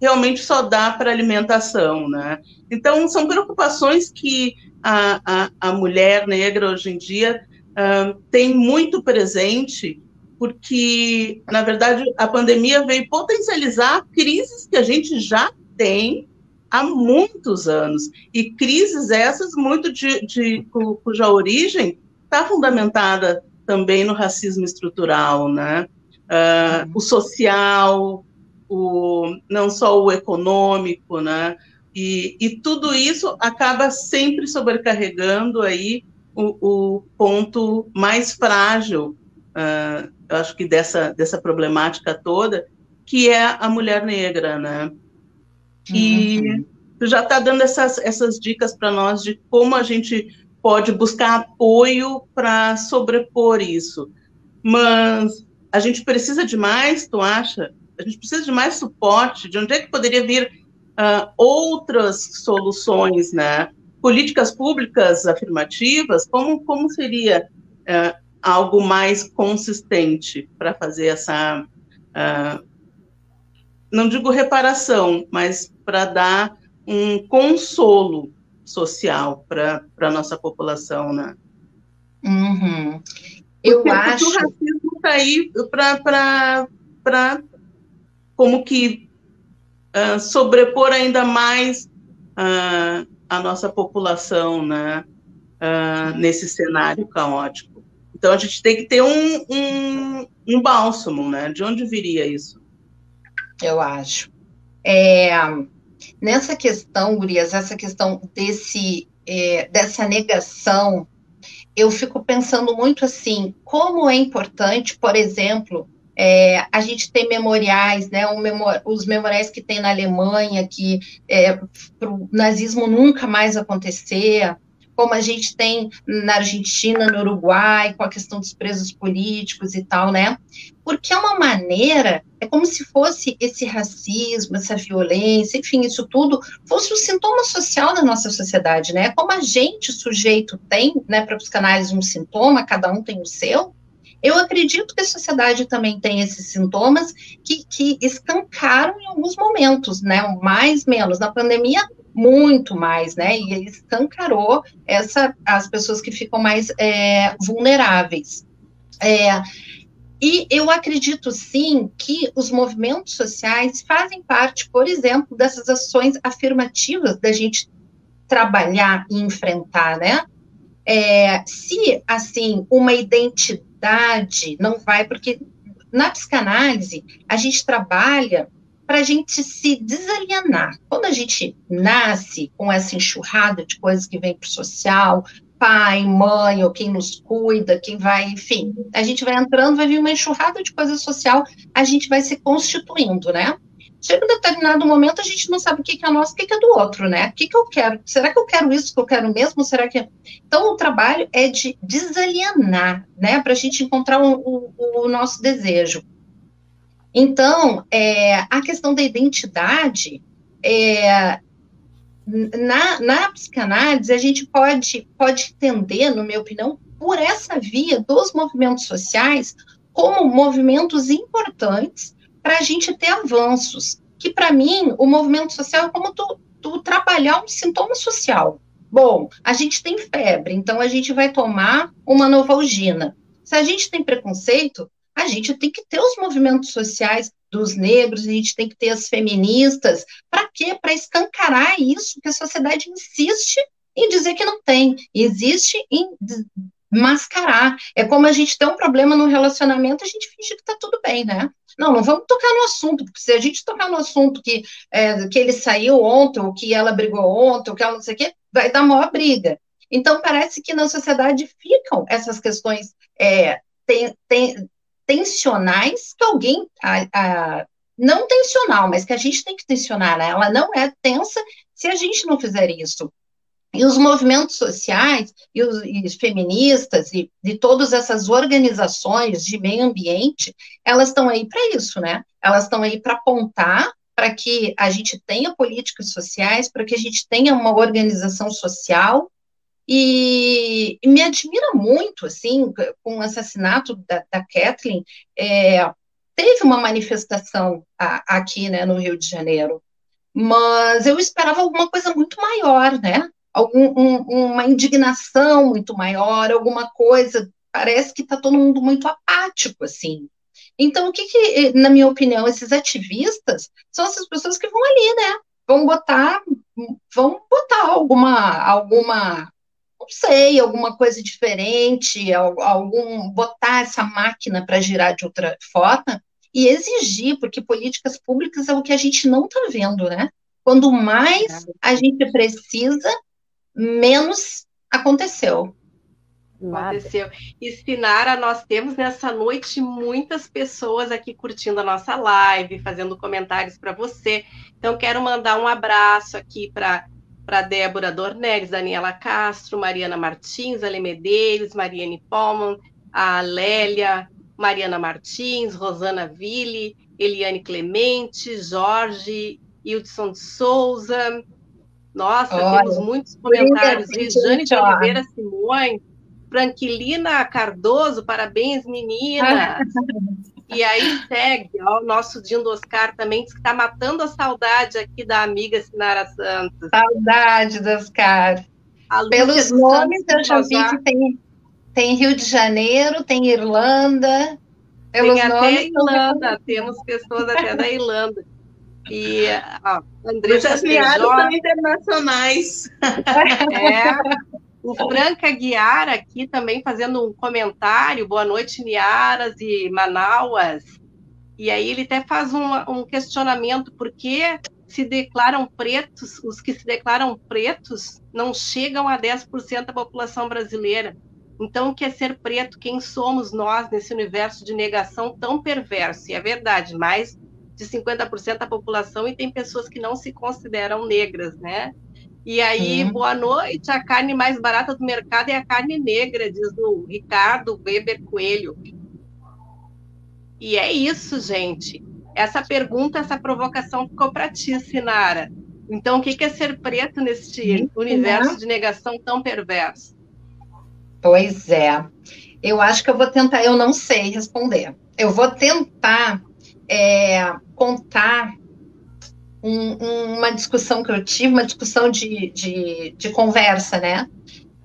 realmente só dá para alimentação, né? Então, são preocupações que a, a, a mulher negra hoje em dia uh, tem muito presente, porque, na verdade, a pandemia veio potencializar crises que a gente já tem há muitos anos, e crises essas muito de, de cuja origem está fundamentada também no racismo estrutural, né? Uh, o social, o, não só o econômico, né? E, e tudo isso acaba sempre sobrecarregando aí o, o ponto mais frágil, uh, eu acho que dessa, dessa problemática toda, que é a mulher negra, né? E uhum. tu já está dando essas, essas dicas para nós de como a gente pode buscar apoio para sobrepor isso. Mas a gente precisa de mais, tu acha? A gente precisa de mais suporte, de onde é que poderia vir uh, outras soluções, né? Políticas públicas afirmativas, como, como seria uh, algo mais consistente para fazer essa, uh, não digo reparação, mas para dar um consolo social para a nossa população, né? Uhum. Eu Porque acho. O racismo está aí para como que uh, sobrepor ainda mais uh, a nossa população né, uh, nesse cenário caótico. Então, a gente tem que ter um, um, um bálsamo, né? De onde viria isso? Eu acho. É, nessa questão, Gurias, essa questão desse é, dessa negação, eu fico pensando muito assim, como é importante, por exemplo, é, a gente tem memoriais, né, um memor os memoriais que tem na Alemanha, que é, o nazismo nunca mais acontecer, como a gente tem na Argentina, no Uruguai, com a questão dos presos políticos e tal, né? Porque é uma maneira, é como se fosse esse racismo, essa violência, enfim, isso tudo fosse um sintoma social da nossa sociedade, né? Como a gente, sujeito, tem, né, para os canais um sintoma, cada um tem o seu, eu acredito que a sociedade também tem esses sintomas que, que escancaram em alguns momentos, né? Mais, menos. Na pandemia, muito mais, né? E escancarou essa, as pessoas que ficam mais é, vulneráveis. É, e eu acredito sim que os movimentos sociais fazem parte, por exemplo, dessas ações afirmativas da gente trabalhar e enfrentar, né? É, se assim uma identidade não vai, porque na psicanálise a gente trabalha para a gente se desalienar. Quando a gente nasce com essa enxurrada de coisas que vem para o social, pai, mãe, ou quem nos cuida, quem vai, enfim, a gente vai entrando, vai vir uma enxurrada de coisa social, a gente vai se constituindo, né? Chega um determinado momento, a gente não sabe o que é nosso, o que é do outro, né? O que, que eu quero? Será que eu quero isso que eu quero mesmo? Será que. Então, o trabalho é de desalienar, né? Para a gente encontrar o, o, o nosso desejo. Então, é, a questão da identidade, é, na, na psicanálise, a gente pode, pode entender, na minha opinião, por essa via dos movimentos sociais como movimentos importantes para a gente ter avanços. Que, para mim, o movimento social é como tu, tu trabalhar um sintoma social. Bom, a gente tem febre, então a gente vai tomar uma novalgina. Se a gente tem preconceito, a gente tem que ter os movimentos sociais dos negros, a gente tem que ter as feministas. Para quê? Para escancarar isso que a sociedade insiste em dizer que não tem, existe em mascarar. É como a gente tem um problema no relacionamento, a gente finge que está tudo bem, né? Não, não vamos tocar no assunto, porque se a gente tocar no assunto que, é, que ele saiu ontem, ou que ela brigou ontem, ou que ela não sei o quê, vai dar maior briga. Então, parece que na sociedade ficam essas questões é, tem, tem, tensionais que alguém, a, a, não tensional, mas que a gente tem que tensionar, né? ela não é tensa se a gente não fizer isso. E os movimentos sociais, e os, e os feministas, e de todas essas organizações de meio ambiente, elas estão aí para isso, né? Elas estão aí para apontar para que a gente tenha políticas sociais, para que a gente tenha uma organização social. E, e, me admira muito, assim, com o assassinato da, da Kathleen, é, teve uma manifestação a, aqui, né, no Rio de Janeiro, mas eu esperava alguma coisa muito maior, né, Algum, um, uma indignação muito maior, alguma coisa, parece que está todo mundo muito apático, assim. Então, o que, que, na minha opinião, esses ativistas são essas pessoas que vão ali, né, vão botar, vão botar alguma, alguma não sei, alguma coisa diferente, algum botar essa máquina para girar de outra forma e exigir, porque políticas públicas é o que a gente não está vendo, né? Quando mais a gente precisa, menos aconteceu. Aconteceu. E Sinara, nós temos nessa noite muitas pessoas aqui curtindo a nossa live, fazendo comentários para você. Então, quero mandar um abraço aqui para para Débora Dornelles, Daniela Castro, Mariana Martins, Ale Medeiros, Mariane Palman, a Lélia, Mariana Martins, Rosana Ville, Eliane Clemente, Jorge, Hildson de Souza. Nossa, Olha, temos muitos comentários. Rejane de Oliveira Simões, Franquilina Cardoso, parabéns, meninas. E aí segue, ó, o nosso Dindo Oscar também diz que está matando a saudade aqui da amiga Sinara Santos. Saudade do Oscar. Pelos nomes, eu já vi que tem, tem Rio de Janeiro, tem Irlanda. Pelos tem nomes, até Irlanda, temos pessoas até da Irlanda. E ó, Andressa Feijó... são internacionais. É, o Franca Guiar aqui também fazendo um comentário. Boa noite, Niaras e Manauas. E aí ele até faz um, um questionamento, por que se declaram pretos, os que se declaram pretos não chegam a 10% da população brasileira. Então, o que é ser preto? Quem somos nós nesse universo de negação tão perverso? E é verdade, mais de 50% da população e tem pessoas que não se consideram negras, né? E aí, uhum. boa noite, a carne mais barata do mercado é a carne negra, diz o Ricardo Weber Coelho. E é isso, gente. Essa pergunta, essa provocação ficou para ti, Sinara. Então, o que é ser preto neste universo de negação tão perverso? Pois é. Eu acho que eu vou tentar, eu não sei responder. Eu vou tentar é, contar um, uma discussão que eu tive, uma discussão de, de, de, conversa, né?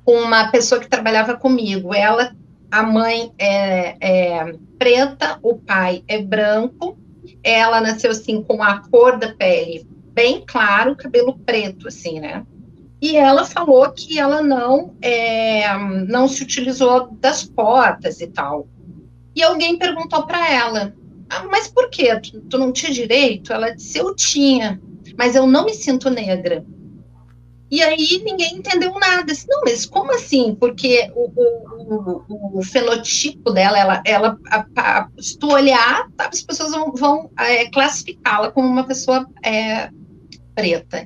Com uma pessoa que trabalhava comigo. Ela, a mãe é, é preta, o pai é branco. Ela nasceu assim com a cor da pele bem claro, cabelo preto, assim, né? E ela falou que ela não é, não se utilizou das portas e tal. E alguém perguntou para ela, ah, mas por quê? Tu, tu, não tinha direito? Ela disse, eu tinha, mas eu não me sinto negra. E aí ninguém entendeu nada. Disse, não, mas como assim? Porque o, o, o, o fenotipo dela, ela, ela a, a, se tu olhar, tá, as pessoas vão, vão é, classificá-la como uma pessoa é, preta.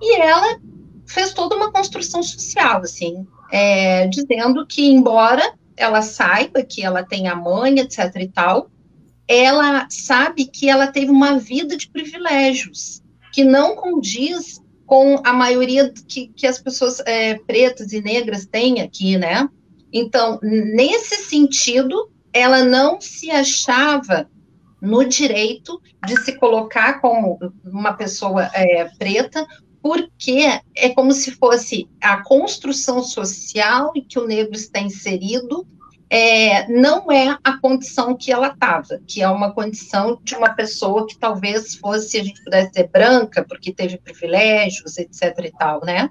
E ela fez toda uma construção social, assim, é, dizendo que, embora ela saiba que ela tem a mãe, etc e tal, ela sabe que ela teve uma vida de privilégios, que não condiz com a maioria que, que as pessoas é, pretas e negras têm aqui, né? Então, nesse sentido, ela não se achava no direito de se colocar como uma pessoa é, preta porque é como se fosse a construção social em que o negro está inserido é, não é a condição que ela estava, que é uma condição de uma pessoa que talvez fosse, a gente pudesse dizer, branca, porque teve privilégios, etc. e tal, né?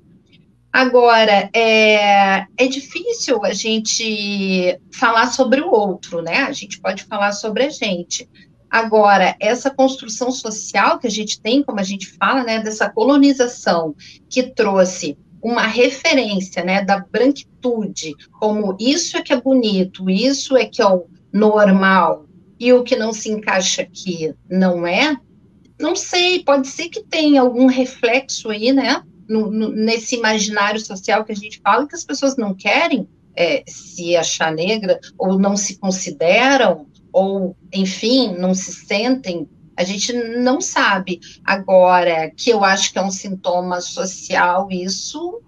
Agora, é, é difícil a gente falar sobre o outro, né? A gente pode falar sobre a gente. Agora, essa construção social que a gente tem, como a gente fala, né, dessa colonização que trouxe uma referência, né, da branquitude, como isso é que é bonito, isso é que é o normal, e o que não se encaixa aqui não é, não sei, pode ser que tenha algum reflexo aí, né, no, no, nesse imaginário social que a gente fala, que as pessoas não querem é, se achar negra, ou não se consideram ou, enfim, não se sentem, a gente não sabe. Agora, que eu acho que é um sintoma social, isso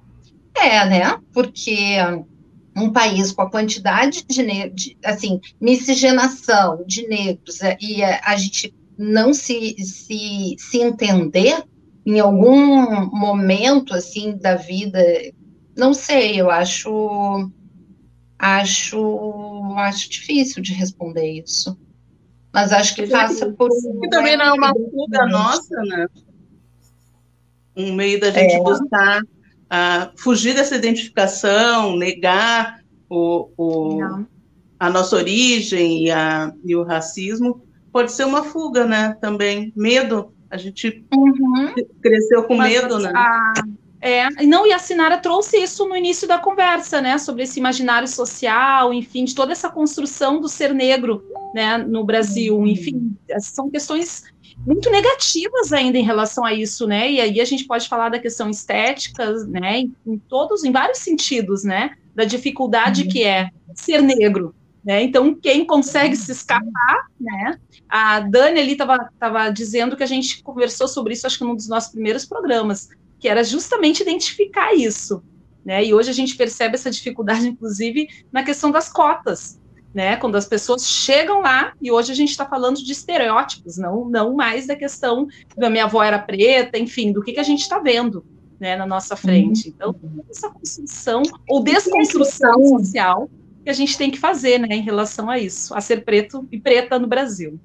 é, né? Porque um país com a quantidade de, de assim, miscigenação de negros é, e a, a gente não se, se, se entender em algum momento, assim, da vida, não sei, eu acho acho, acho difícil de responder isso. Mas acho que passa por. Que também não é uma fuga nossa, né? Um meio da gente é. buscar uh, fugir dessa identificação, negar o, o a nossa origem e, a, e o racismo, pode ser uma fuga, né? Também. Medo. A gente uhum. cresceu com Mas medo, né? A é, não, e a Sinara trouxe isso no início da conversa, né, sobre esse imaginário social, enfim, de toda essa construção do ser negro, né, no Brasil, uhum. enfim, são questões muito negativas ainda em relação a isso, né, e aí a gente pode falar da questão estética, né, em, em todos, em vários sentidos, né, da dificuldade uhum. que é ser negro, né, então quem consegue se escapar, né, a Dani ali estava dizendo que a gente conversou sobre isso, acho que num dos nossos primeiros programas, que era justamente identificar isso. Né? E hoje a gente percebe essa dificuldade, inclusive, na questão das cotas. Né, quando as pessoas chegam lá, e hoje a gente está falando de estereótipos, não, não mais da questão da minha avó era preta, enfim, do que, que a gente está vendo né, na nossa frente. Então, essa construção ou desconstrução social que a gente tem que fazer né, em relação a isso, a ser preto e preta no Brasil.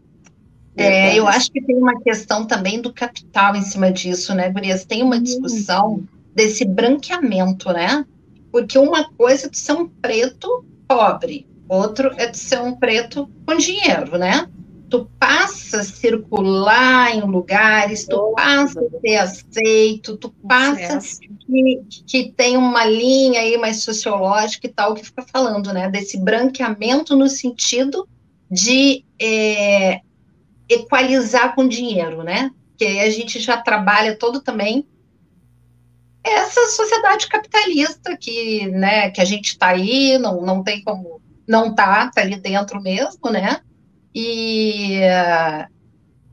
É, eu acho que tem uma questão também do capital em cima disso, né, Gurias? Tem uma discussão desse branqueamento, né? Porque uma coisa é de ser um preto pobre, outro é de ser um preto com dinheiro, né? tu passa a circular em lugares, tu passa a ser aceito, tu passa que, que tem uma linha aí mais sociológica e tal que fica falando, né, desse branqueamento no sentido de é, equalizar com dinheiro, né, que aí a gente já trabalha todo também essa sociedade capitalista que, né, que a gente está aí, não, não tem como não tá, tá ali dentro mesmo, né, e,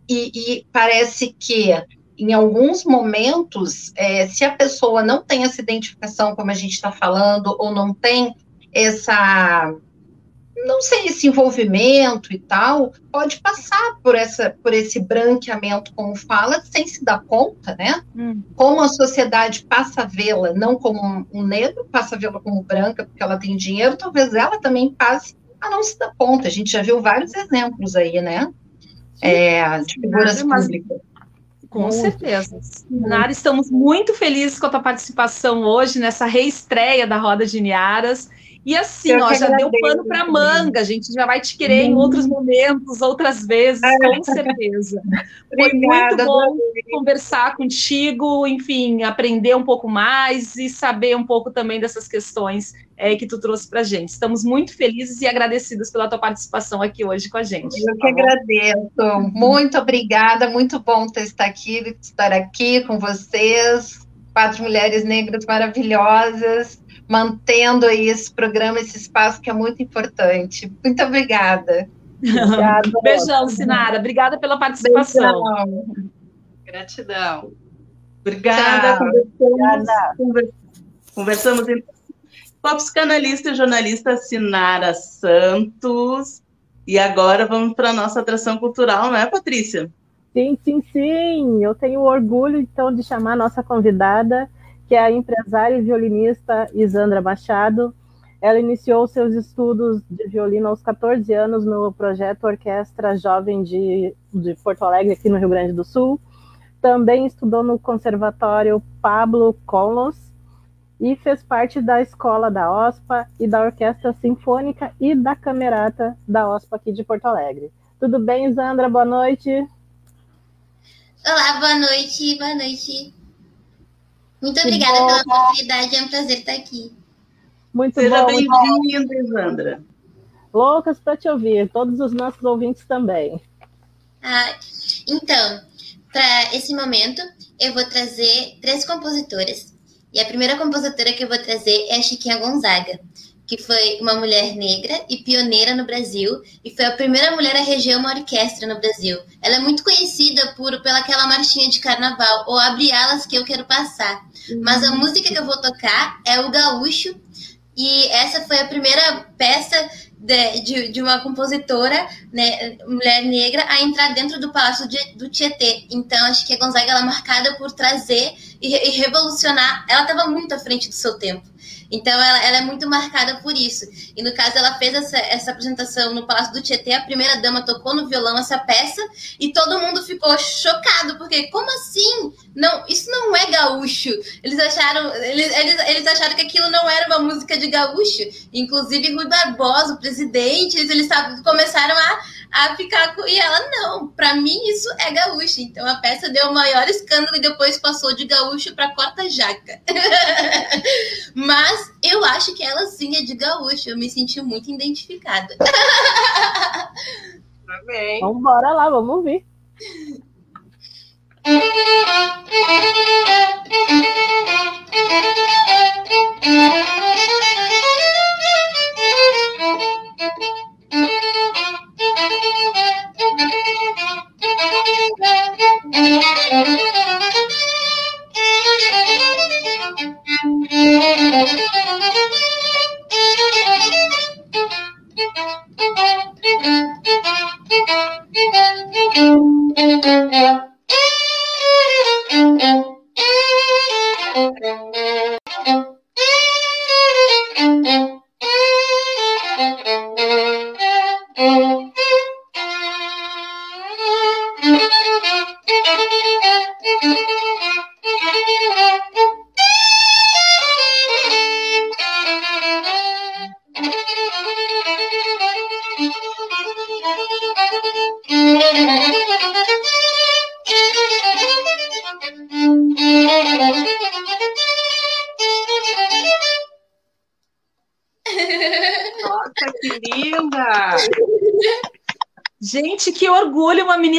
e, e parece que em alguns momentos, é, se a pessoa não tem essa identificação, como a gente está falando, ou não tem essa, não sei, esse envolvimento e tal, pode passar por, essa, por esse branqueamento, como fala, sem se dar conta, né? Hum. Como a sociedade passa a vê-la, não como um, negro, passa a vê-la como branca, porque ela tem dinheiro, talvez ela também passe a não se dar conta. A gente já viu vários exemplos aí, né? É, de figuras públicas. Com muito. certeza. Nara, estamos muito felizes com a tua participação hoje nessa reestreia da Roda de Niaras. E assim, ó, já deu pano para manga, a gente já vai te querer em outros momentos, outras vezes, com certeza. Foi muito bom conversar contigo, enfim, aprender um pouco mais e saber um pouco também dessas questões é, que tu trouxe para a gente. Estamos muito felizes e agradecidos pela tua participação aqui hoje com a gente. Eu tá que bom? agradeço. Muito obrigada, muito bom ter estar aqui, estar aqui com vocês, quatro mulheres negras maravilhosas, mantendo aí esse programa, esse espaço que é muito importante. Muito obrigada. Obrigada. Beijão, Sinara. Obrigada pela participação. Beijão. Gratidão. Obrigada. Conversamos, conversamos com a psicanalista e jornalista Sinara Santos. E agora vamos para a nossa atração cultural, não é, Patrícia? Sim, sim, sim. Eu tenho orgulho, então, de chamar a nossa convidada, que é a empresária e violinista Isandra Machado. Ela iniciou seus estudos de violino aos 14 anos no projeto Orquestra Jovem de, de Porto Alegre, aqui no Rio Grande do Sul. Também estudou no Conservatório Pablo Colos e fez parte da escola da OSPA e da Orquestra Sinfônica e da Camerata da OSPA aqui de Porto Alegre. Tudo bem, Isandra? Boa noite. Olá, boa noite, boa noite. Muito obrigada pela oportunidade, é um prazer estar aqui. Muito Seja bem-vinda, Isandra. Loucas para te ouvir, todos os nossos ouvintes também. Ah, então, para esse momento, eu vou trazer três compositoras e a primeira compositora que eu vou trazer é a Chiquinha Gonzaga, que foi uma mulher negra e pioneira no Brasil e foi a primeira mulher a reger uma orquestra no Brasil. Ela é muito conhecida por pelaquela marchinha de carnaval, ou Abre Alas que eu quero passar. Mas a música que eu vou tocar é o Gaúcho, e essa foi a primeira peça de, de, de, uma compositora, né, mulher negra, a entrar dentro do Palácio de, do Tietê. Então, acho que a Gonzaga ela é marcada por trazer e, e revolucionar. Ela estava muito à frente do seu tempo. Então, ela, ela, é muito marcada por isso. E, no caso, ela fez essa, essa apresentação no Palácio do Tietê, a primeira dama tocou no violão essa peça, e todo mundo ficou chocado, porque como assim? Não, isso não é gaúcho. Eles acharam, eles, eles, eles acharam que aquilo não era uma música de gaúcho. Inclusive, Rui Barbosa, o presidente, eles, eles começaram a a ficar com. E ela, não, para mim isso é gaúcho. Então a peça deu o maior escândalo e depois passou de gaúcho para corta-jaca. Mas eu acho que ela sim é de gaúcho. Eu me senti muito identificada. Tá bem. Vamos embora lá, vamos ouvir. பாருங்க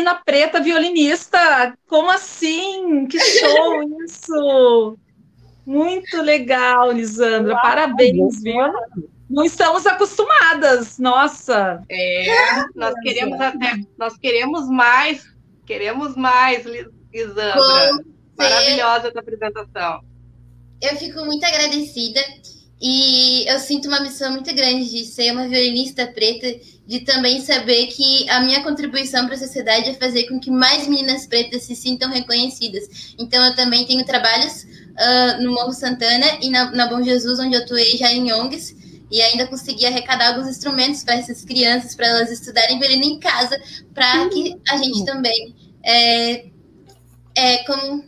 menina preta violinista. Como assim? Que show isso! Muito legal, Lisandra. Uau, Parabéns, viu? Não estamos acostumadas, nossa. É, nós queremos até, nós queremos mais, queremos mais, Lisandra. Maravilhosa essa apresentação. Eu fico muito agradecida e eu sinto uma missão muito grande de ser uma violinista preta, de também saber que a minha contribuição para a sociedade é fazer com que mais meninas pretas se sintam reconhecidas. Então, eu também tenho trabalhos uh, no Morro Santana e na, na Bom Jesus, onde eu atuei já em ONGs, e ainda consegui arrecadar alguns instrumentos para essas crianças, para elas estudarem violino em casa, para que a gente também, é, é, como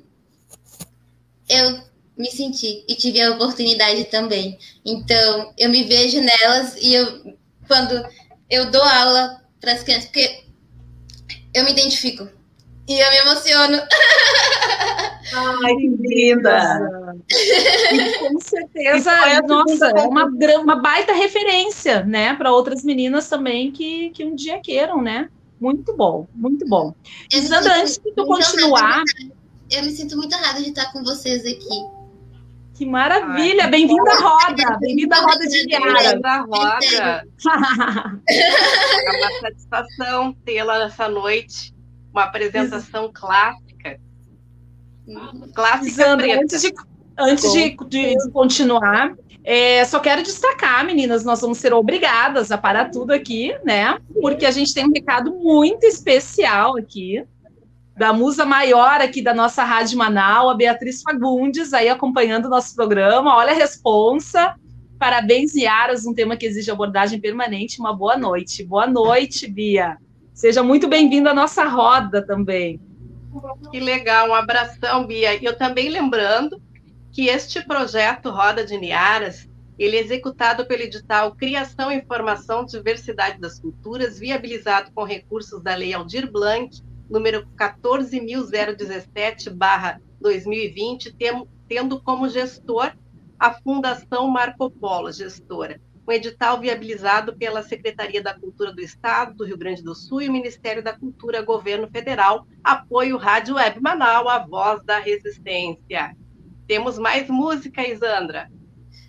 eu me senti e tive a oportunidade também. Então, eu me vejo nelas e eu, quando eu dou aula para as crianças, porque eu me identifico e eu me emociono. Ai, que linda! com certeza, nossa, é uma, uma baita referência, né, para outras meninas também que, que um dia queiram, né? Muito bom, muito bom. Isandra, antes de tu continuar. Eu me sinto muito honrada de estar com vocês aqui. Que maravilha! Bem-vinda à roda! Bem-vinda à roda de Viara! Bem-vinda à roda! é uma satisfação tê-la nessa noite. Uma apresentação clássica. Clássica Sandra, antes de, antes de, de continuar, é, só quero destacar, meninas, nós vamos ser obrigadas a parar tudo aqui, né? Porque a gente tem um recado muito especial aqui da musa maior aqui da nossa Rádio Manaus, a Beatriz Fagundes, aí acompanhando o nosso programa. Olha a responsa. Parabéns, Yaras, um tema que exige abordagem permanente. Uma boa noite. Boa noite, Bia. Seja muito bem-vinda à nossa roda também. Que legal, um abração, Bia. E eu também lembrando que este projeto Roda de Niaras, ele é executado pelo edital Criação, Informação, Diversidade das Culturas, viabilizado com recursos da Lei Aldir Blanc, número 14.017-2020, tendo como gestor a Fundação Marco Polo, gestora. Um edital viabilizado pela Secretaria da Cultura do Estado do Rio Grande do Sul e o Ministério da Cultura, Governo Federal, apoio Rádio Web Manaus, a voz da resistência. Temos mais música, Isandra?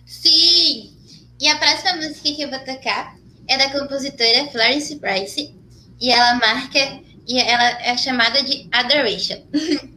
Sim! E a próxima música que eu vou tocar é da compositora Florence Price e ela marca e ela é chamada de Adoration.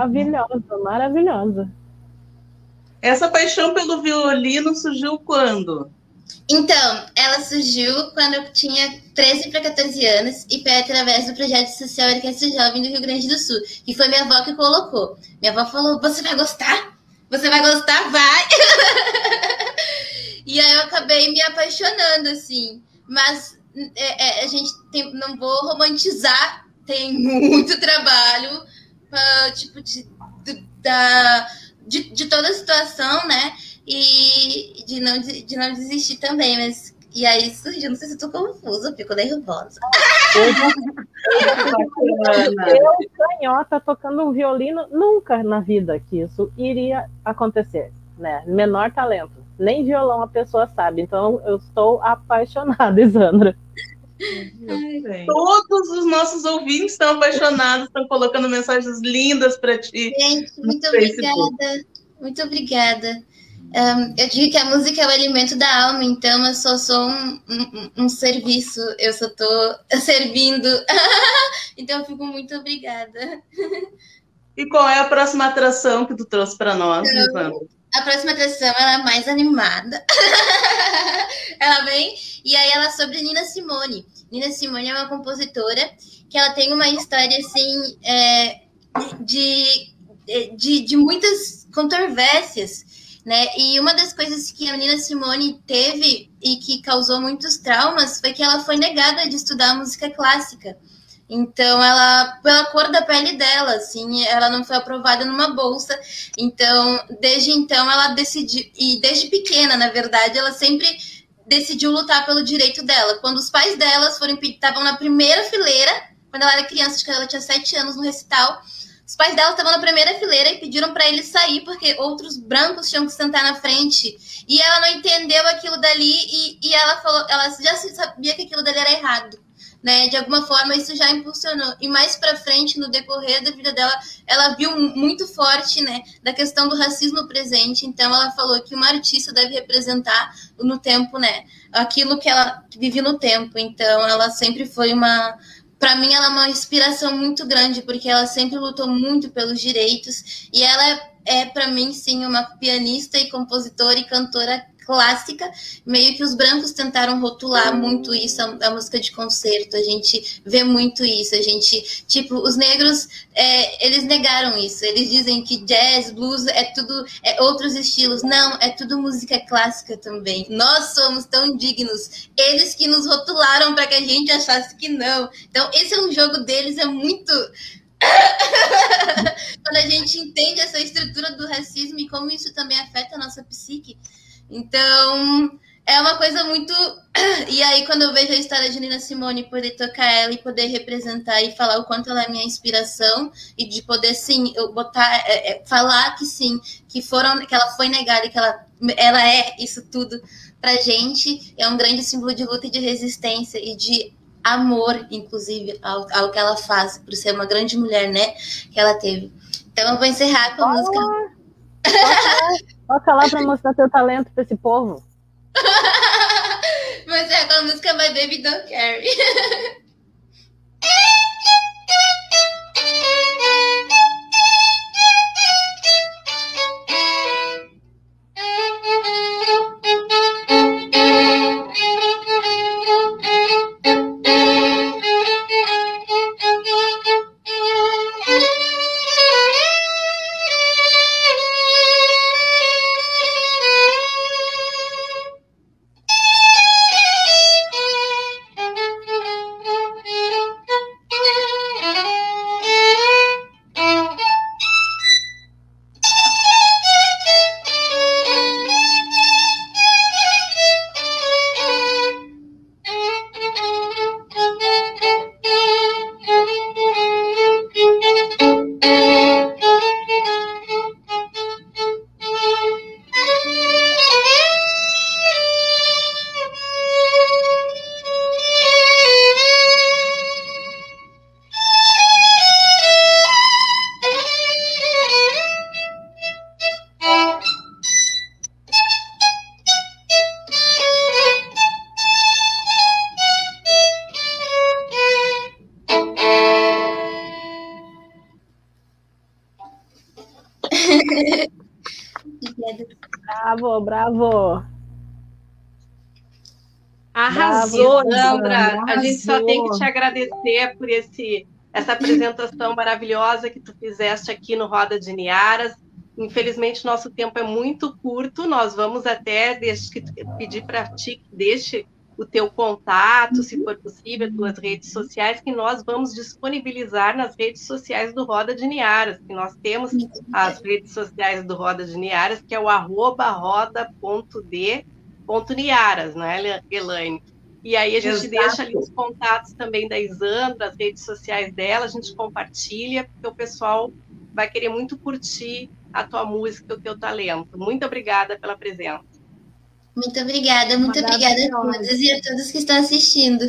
Maravilhosa, maravilhosa. Essa paixão pelo violino surgiu quando? Então, ela surgiu quando eu tinha 13 para 14 anos e foi através do projeto social Orquestra Jovem do Rio Grande do Sul, que foi minha avó que colocou. Minha avó falou: Você vai gostar? Você vai gostar? Vai! e aí eu acabei me apaixonando, assim. Mas é, é, a gente tem, não vou romantizar, tem muito trabalho, tipo, de, de, da, de, de, toda a situação, né? E de não, de não desistir também, mas E aí surgiu, não sei se tô confusa, fico nervosa. Eu, canhota, tocando um violino, nunca na vida que isso iria acontecer, né? Menor talento. Nem violão a pessoa sabe. Então, eu estou apaixonada, Isandra. Todos os nossos ouvintes estão apaixonados, estão colocando mensagens lindas para ti. Gente, muito obrigada. Muito obrigada. Um, eu digo que a música é o alimento da alma, então eu só sou um, um, um serviço, eu só estou servindo. então eu fico muito obrigada. E qual é a próxima atração que tu trouxe para nós, então, A próxima atração ela é mais animada. ela vem e aí ela é sobre Nina Simone. Nina Simone é uma compositora que ela tem uma história assim é, de, de, de muitas controvérsias né? E uma das coisas que a menina Simone teve e que causou muitos traumas foi que ela foi negada de estudar música clássica. Então, ela, pela cor da pele dela, assim, ela não foi aprovada numa bolsa. Então, desde então, ela decidiu, e desde pequena, na verdade, ela sempre decidiu lutar pelo direito dela. Quando os pais delas foram estavam na primeira fileira, quando ela era criança, acho que ela tinha sete anos no recital, os pais dela estavam na primeira fileira e pediram para ele sair porque outros brancos tinham que sentar na frente. E ela não entendeu aquilo dali e, e ela falou, ela já sabia que aquilo dali era errado. Né? De alguma forma isso já impulsionou. E mais para frente, no decorrer da vida dela, ela viu muito forte, né, da questão do racismo presente. Então ela falou que uma artista deve representar no tempo, né, aquilo que ela vive no tempo. Então ela sempre foi uma para mim ela é uma inspiração muito grande porque ela sempre lutou muito pelos direitos e ela é, é para mim sim uma pianista e compositora e cantora clássica, meio que os brancos tentaram rotular muito isso, a, a, música de concerto, a gente vê muito isso, a gente, tipo, os negros, é, eles negaram isso, eles dizem que jazz, blues, é tudo, é outros estilos, não, é tudo música clássica também, nós somos tão dignos, eles que nos rotularam para que a gente achasse que não, então esse é um jogo deles, é muito... Quando a gente entende essa estrutura do racismo e como isso também afeta a nossa psique, então, é uma coisa muito. E aí, quando eu vejo a história de Nina Simone, poder tocar ela e poder representar e falar o quanto ela é minha inspiração, e de poder, sim, eu botar, é, é, falar que sim, que foram, que ela foi negada e que ela, ela é isso tudo pra gente, é um grande símbolo de luta e de resistência e de amor, inclusive, ao, ao que ela faz, por ser uma grande mulher, né, que ela teve. Então, eu vou encerrar com a música. Toca lá pra mostrar teu talento pra esse povo. Mas é com a música My Baby Don't Carry. Bravo, bravo. Arrasou, Sandra. A gente só tem que te agradecer por esse, essa apresentação maravilhosa que tu fizeste aqui no Roda de Niaras. Infelizmente, nosso tempo é muito curto. Nós vamos até pedir para ti que deixe o teu contato, se for possível, tuas redes sociais, que nós vamos disponibilizar nas redes sociais do Roda de Niaras, que nós temos as redes sociais do Roda de Niaras, que é o arroba roda.d Niaras, né, Elaine? E aí a gente Exato. deixa ali os contatos também da Isandra, as redes sociais dela, a gente compartilha, porque o pessoal vai querer muito curtir a tua música, o teu talento. Muito obrigada pela presença. Muito obrigada, muito obrigada a todas e a todos que estão assistindo.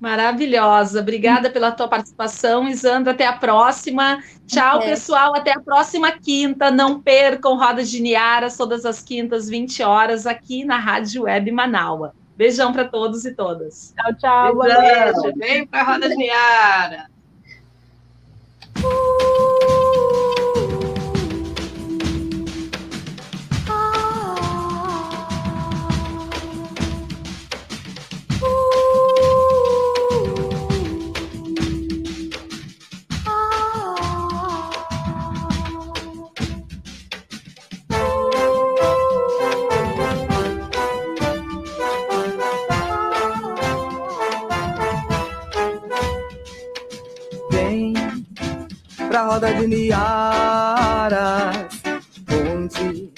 Maravilhosa. Obrigada pela tua participação, Isandra. Até a próxima. Tchau, Até. pessoal. Até a próxima quinta. Não percam Roda de Niaras, todas as quintas, 20 horas, aqui na Rádio Web Manaua. Beijão para todos e todas. Tchau, tchau. boa Beijão. noite. Beijo, vem para a Roda de Niara. Vem roda de Niaras, onde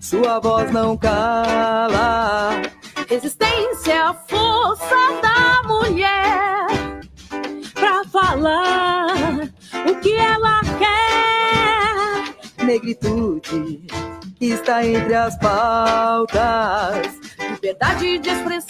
sua voz não cala. Resistência é a força da mulher pra falar o que ela quer. Negritude está entre as pautas. Liberdade de expressão